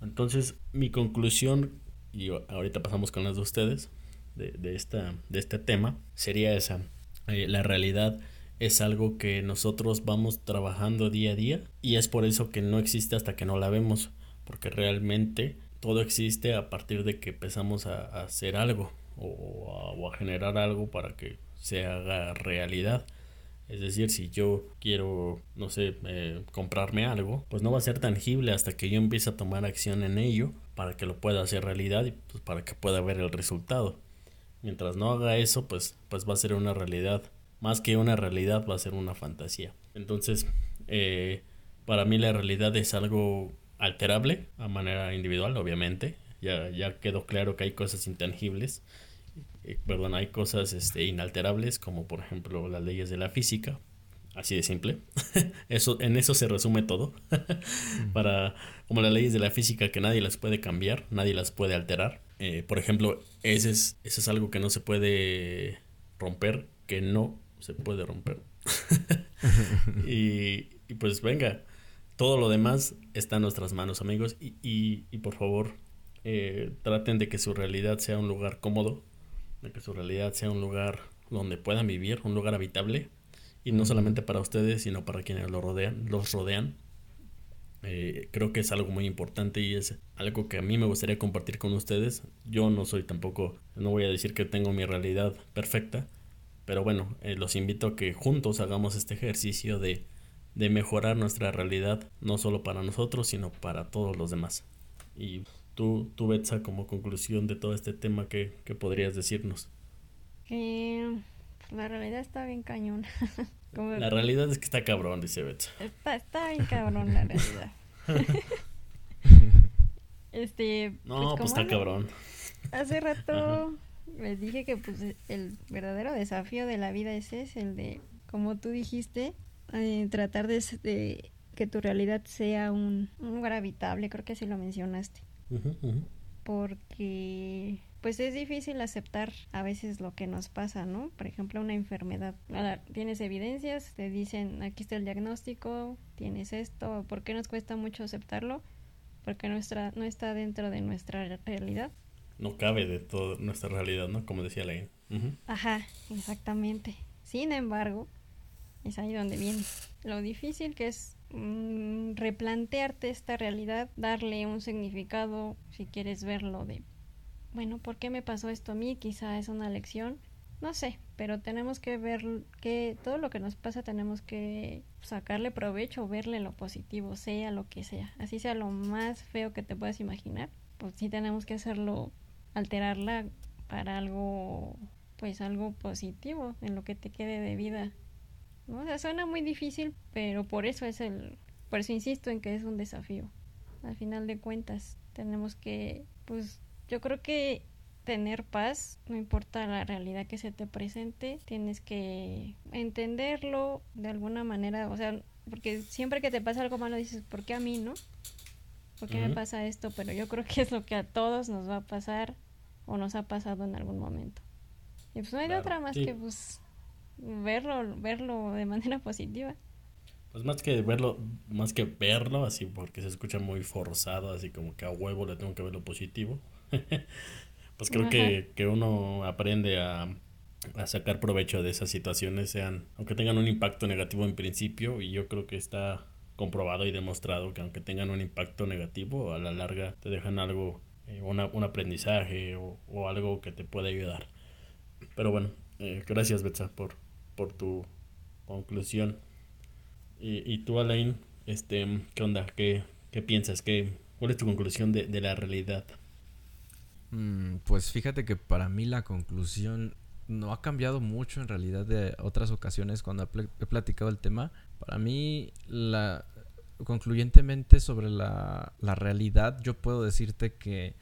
Entonces, mi conclusión, y ahorita pasamos con las de ustedes, de, de, esta, de este tema, sería esa. Eh, la realidad es algo que nosotros vamos trabajando día a día y es por eso que no existe hasta que no la vemos, porque realmente todo existe a partir de que empezamos a, hacer algo o a generar algo para que se haga realidad. Es decir, si yo quiero, no sé, eh, comprarme algo, pues no va a ser tangible hasta que yo empiece a tomar acción en ello para que lo pueda hacer realidad y pues para que pueda ver el resultado. Mientras no haga eso, pues, pues va a ser una realidad. Más que una realidad, va a ser una fantasía. Entonces, eh, para mí la realidad es algo alterable a manera individual, obviamente. Ya, ya quedó claro que hay cosas intangibles eh, perdón, hay cosas este, inalterables como por ejemplo las leyes de la física, Así de simple. eso, en eso se resume todo. Para, como las leyes de la física que nadie las puede cambiar, nadie las puede alterar. Eh, por ejemplo, ese es, ese es algo que no se puede romper, que no se puede romper. y, y, pues venga, todo lo demás está en nuestras manos, amigos. Y, y, y por favor, eh, traten de que su realidad sea un lugar cómodo, de que su realidad sea un lugar donde puedan vivir, un lugar habitable y no solamente para ustedes, sino para quienes lo rodean, los rodean. Eh, creo que es algo muy importante y es algo que a mí me gustaría compartir con ustedes. Yo no soy tampoco, no voy a decir que tengo mi realidad perfecta, pero bueno, eh, los invito a que juntos hagamos este ejercicio de, de mejorar nuestra realidad, no solo para nosotros, sino para todos los demás. Y tú, tú Betsa, como conclusión de todo este tema, ¿qué, qué podrías decirnos? Eh, la realidad está bien La realidad es que está cabrón, dice Betsa. Está, está bien cabrón la realidad. este. No, pues, está cabrón. Hace rato les dije que pues el verdadero desafío de la vida ese es el de, como tú dijiste, eh, tratar de, de, que tu realidad sea un, un, lugar habitable, creo que así lo mencionaste. Porque pues es difícil aceptar a veces lo que nos pasa, ¿no? Por ejemplo, una enfermedad. Ahora, tienes evidencias, te dicen, aquí está el diagnóstico, tienes esto, ¿por qué nos cuesta mucho aceptarlo? Porque nuestra, no está dentro de nuestra realidad. No cabe de toda nuestra realidad, ¿no? Como decía Lane. Uh Ajá, exactamente. Sin embargo, es ahí donde viene lo difícil que es mmm, replantearte esta realidad, darle un significado, si quieres verlo de bueno, ¿por qué me pasó esto a mí? Quizá es una lección. No sé, pero tenemos que ver que todo lo que nos pasa tenemos que sacarle provecho, verle lo positivo, sea lo que sea. Así sea lo más feo que te puedas imaginar, pues sí tenemos que hacerlo, alterarla para algo, pues algo positivo en lo que te quede de vida. ¿no? O sea, suena muy difícil, pero por eso es el, por eso insisto en que es un desafío. Al final de cuentas, tenemos que, pues, yo creo que tener paz, no importa la realidad que se te presente, tienes que entenderlo de alguna manera, o sea, porque siempre que te pasa algo malo dices, ¿por qué a mí no? ¿Por qué uh -huh. me pasa esto? Pero yo creo que es lo que a todos nos va a pasar o nos ha pasado en algún momento. Y pues no hay claro, otra más sí. que pues verlo, verlo de manera positiva. Pues más que verlo, más que verlo así porque se escucha muy forzado, así como que a huevo le tengo que ver lo positivo pues creo que, que, uno aprende a, a, sacar provecho de esas situaciones, sean, aunque tengan un impacto negativo en principio, y yo creo que está comprobado y demostrado que aunque tengan un impacto negativo, a la larga te dejan algo, eh, una, un aprendizaje o, o, algo que te puede ayudar. Pero bueno, eh, gracias Betsa por, por tu conclusión. Y, y tú, Alain, este, ¿qué onda? ¿Qué, qué piensas? ¿Qué, ¿Cuál es tu conclusión de, de la realidad? Mm, pues fíjate que para mí la conclusión no ha cambiado mucho en realidad de otras ocasiones cuando he platicado el tema. Para mí, la, concluyentemente sobre la, la realidad, yo puedo decirte que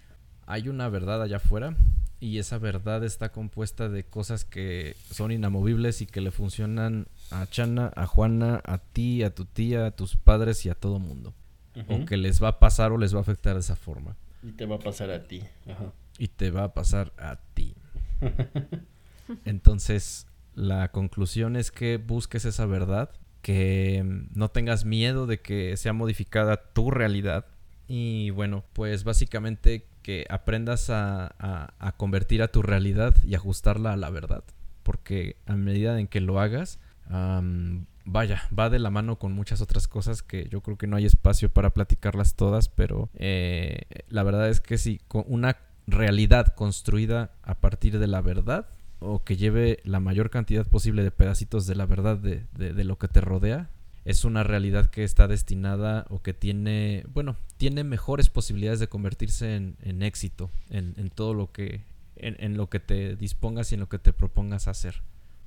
hay una verdad allá afuera y esa verdad está compuesta de cosas que son inamovibles y que le funcionan a Chana, a Juana, a ti, a tu tía, a tus padres y a todo mundo. Uh -huh. O que les va a pasar o les va a afectar de esa forma. Y te va a pasar a ti. Ajá. Y te va a pasar a ti. Entonces, la conclusión es que busques esa verdad, que no tengas miedo de que sea modificada tu realidad. Y bueno, pues básicamente que aprendas a, a, a convertir a tu realidad y ajustarla a la verdad. Porque a medida en que lo hagas, um, vaya, va de la mano con muchas otras cosas que yo creo que no hay espacio para platicarlas todas, pero eh, la verdad es que sí, con una realidad construida a partir de la verdad o que lleve la mayor cantidad posible de pedacitos de la verdad de, de, de lo que te rodea, es una realidad que está destinada o que tiene, bueno, tiene mejores posibilidades de convertirse en, en éxito en, en, todo lo que, en, en lo que te dispongas y en lo que te propongas hacer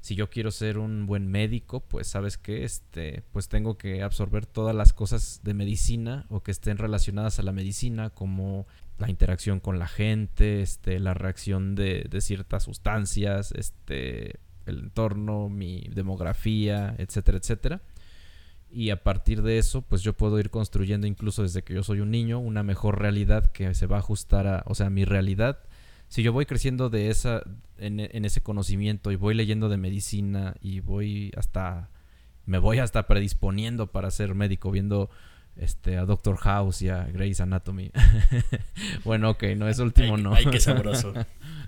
si yo quiero ser un buen médico, pues sabes que este, pues tengo que absorber todas las cosas de medicina o que estén relacionadas a la medicina, como la interacción con la gente, este, la reacción de, de ciertas sustancias, este, el entorno, mi demografía, etcétera, etcétera. Y a partir de eso, pues yo puedo ir construyendo incluso desde que yo soy un niño una mejor realidad que se va a ajustar a, o sea, mi realidad. Si yo voy creciendo de esa, en, en ese conocimiento y voy leyendo de medicina y voy hasta, me voy hasta predisponiendo para ser médico, viendo este, a Doctor House y a Grey's Anatomy. bueno, ok, no, es último no. Ay, qué sabroso.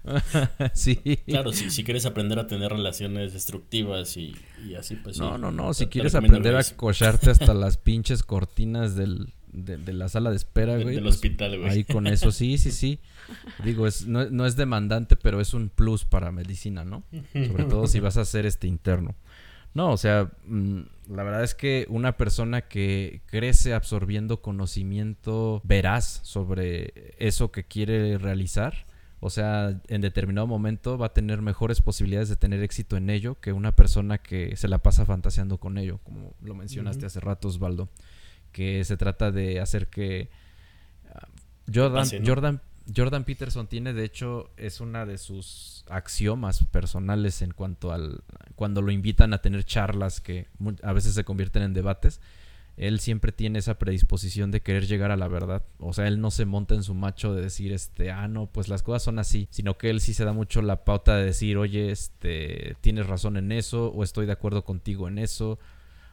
sí. Claro, si, si quieres aprender a tener relaciones destructivas y, y así, pues No, sí. no, no, si quieres aprender a cocharte hasta las pinches cortinas del, de, de la sala de espera, güey. del pues, hospital, güey. Ahí con eso, sí, sí, sí. Digo, es, no, no es demandante, pero es un plus para medicina, ¿no? Sobre todo si vas a hacer este interno. No, o sea, mm, la verdad es que una persona que crece absorbiendo conocimiento veraz sobre eso que quiere realizar, o sea, en determinado momento va a tener mejores posibilidades de tener éxito en ello que una persona que se la pasa fantaseando con ello, como lo mencionaste hace rato, Osvaldo, que se trata de hacer que ah, Jordan, pase, ¿no? Jordan, Jordan Peterson tiene, de hecho, es una de sus axiomas personales en cuanto al cuando lo invitan a tener charlas que a veces se convierten en debates. Él siempre tiene esa predisposición de querer llegar a la verdad. O sea, él no se monta en su macho de decir, este, ah, no, pues las cosas son así. Sino que él sí se da mucho la pauta de decir, oye, este, tienes razón en eso, o estoy de acuerdo contigo en eso.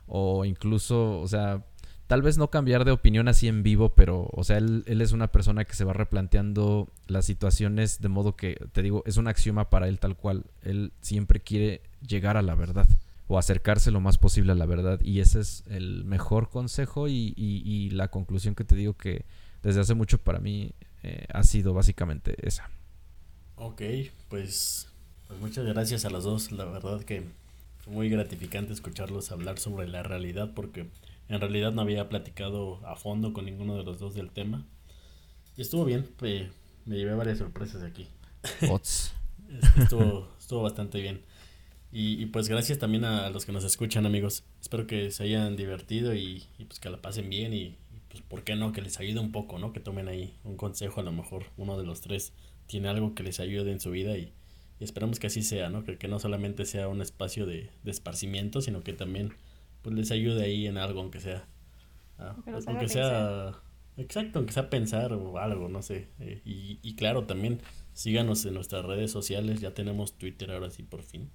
O incluso, o sea, tal vez no cambiar de opinión así en vivo, pero, o sea, él, es una persona que se va replanteando las situaciones de modo que, te digo, es un axioma para él tal cual. Él siempre quiere llegar a la verdad o acercarse lo más posible a la verdad. Y ese es el mejor consejo y la conclusión que te digo que desde hace mucho para mí eh, ha sido básicamente esa. Ok, pues, pues muchas gracias a los dos. La verdad que fue muy gratificante escucharlos hablar sobre la realidad porque en realidad no había platicado a fondo con ninguno de los dos del tema. Y estuvo bien, eh, me llevé varias sorpresas aquí. Este, Estuvo, estuvo bastante bien. Y, y pues gracias también a los que nos escuchan, amigos. Espero que se hayan divertido y, y pues que la pasen bien y, y, pues por qué no, que les ayude un poco, ¿no? Que tomen ahí un consejo, a lo mejor uno de los tres tiene algo que les ayude en su vida y, y esperamos que así sea, ¿no? Que, que no solamente sea un espacio de, de esparcimiento, sino que también pues les ayude ahí en algo, aunque sea. ah, aunque haga sea... Exacto, aunque sea pensar o algo, no sé. eh, y, y claro, también síganos en nuestras redes sociales, ya tenemos Twitter ahora sí por fin.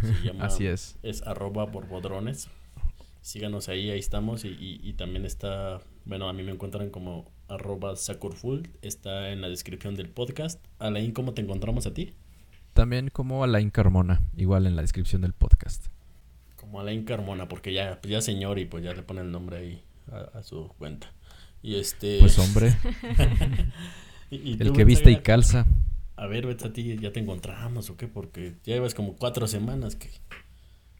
Se llama- Así es. es arroba borbodrones. Síganos ahí, ahí estamos. Y, y- y también está, bueno, a mí me encuentran como arroba sakurful. Está en la descripción del podcast. Alain, ¿cómo te encontramos a ti? También como Alain Carmona, igual en la descripción del podcast. Alain Carmona, porque ya, pues ya señor y pues ya le pone el nombre ahí a, a su cuenta. Y este... Pues hombre, y- y el que viste y calza. A ver, vete a ti, ¿ya te encontramos o qué? Porque ya llevas como cuatro semanas que,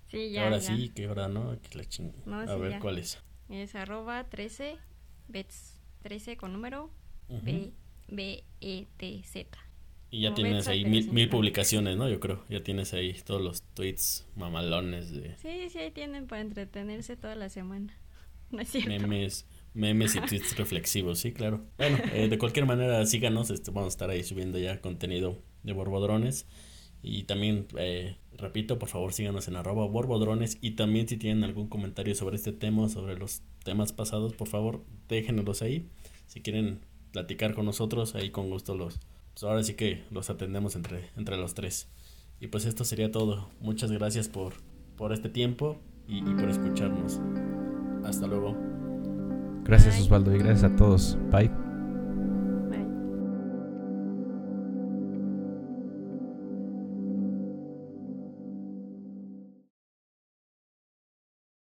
Sí, ya. ahora ya. sí, que ahora no, que la ching... No, a sí, ver ya. cuál es. Es arroba 13 bets. 13 con número Ujú. B, B, E, T, Z. Y ya tienes ahí mil, mil publicaciones, ¿no? Yo creo. Ya tienes ahí todos los tweets mamalones de Sí, sí, ahí tienen para entretenerse toda la semana. No es cierto. memes, memes y tweets reflexivos, sí, claro. Bueno, eh, de cualquier manera, síganos. Este, vamos a estar ahí subiendo ya contenido de Borbodrones. Y también, eh, repito, por favor, síganos en arroba Borbodrones. Y también si tienen algún comentario sobre este tema sobre los temas pasados, por favor, déjenlos ahí. Si quieren platicar con nosotros, ahí con gusto los... Pues ahora sí que los atendemos entre, entre los tres. Y pues esto sería todo. Muchas gracias por, por este tiempo y, y por escucharnos. Hasta luego. Gracias. Osvaldo y gracias a todos. Bye.